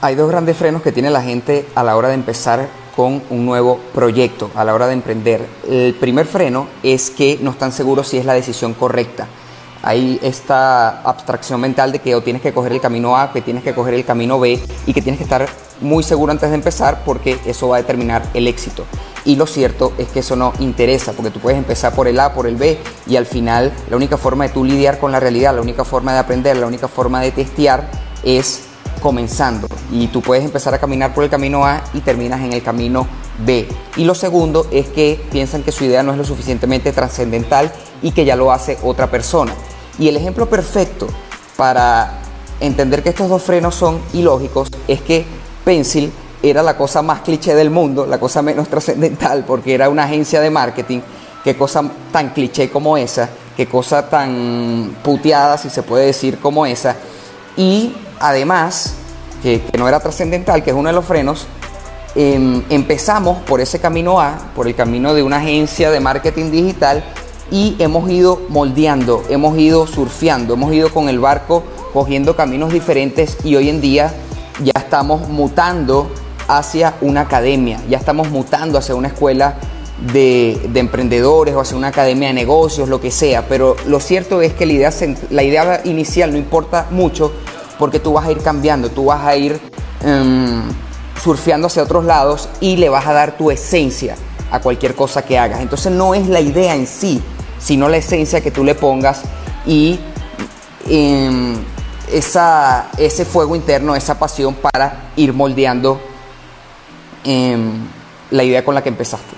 Hay dos grandes frenos que tiene la gente a la hora de empezar con un nuevo proyecto, a la hora de emprender. El primer freno es que no están seguros si es la decisión correcta. Hay esta abstracción mental de que o tienes que coger el camino A, que tienes que coger el camino B y que tienes que estar muy seguro antes de empezar porque eso va a determinar el éxito. Y lo cierto es que eso no interesa porque tú puedes empezar por el A, por el B y al final la única forma de tú lidiar con la realidad, la única forma de aprender, la única forma de testear es comenzando y tú puedes empezar a caminar por el camino A y terminas en el camino B. Y lo segundo es que piensan que su idea no es lo suficientemente trascendental y que ya lo hace otra persona. Y el ejemplo perfecto para entender que estos dos frenos son ilógicos es que Pencil era la cosa más cliché del mundo, la cosa menos trascendental, porque era una agencia de marketing. Qué cosa tan cliché como esa, qué cosa tan puteada, si se puede decir, como esa. Y además, que, no era trascendental, que es uno de los frenos, em, empezamos por ese camino A, por el camino de una agencia de marketing digital y hemos ido moldeando, hemos ido surfeando, hemos ido con el barco cogiendo caminos diferentes y hoy en día ya estamos mutando hacia una academia, ya estamos mutando hacia una escuela de, emprendedores o hacia una academia de negocios, lo que sea, pero lo cierto es que la idea, la idea inicial no importa mucho porque tú vas a ir cambiando, tú vas a ir em, surfeando hacia otros lados y le vas a dar tu esencia a cualquier cosa que hagas. Entonces no es la idea en sí, sino la esencia que tú le pongas y em, esa, ese fuego interno, esa pasión para ir moldeando em, la idea con la que empezaste.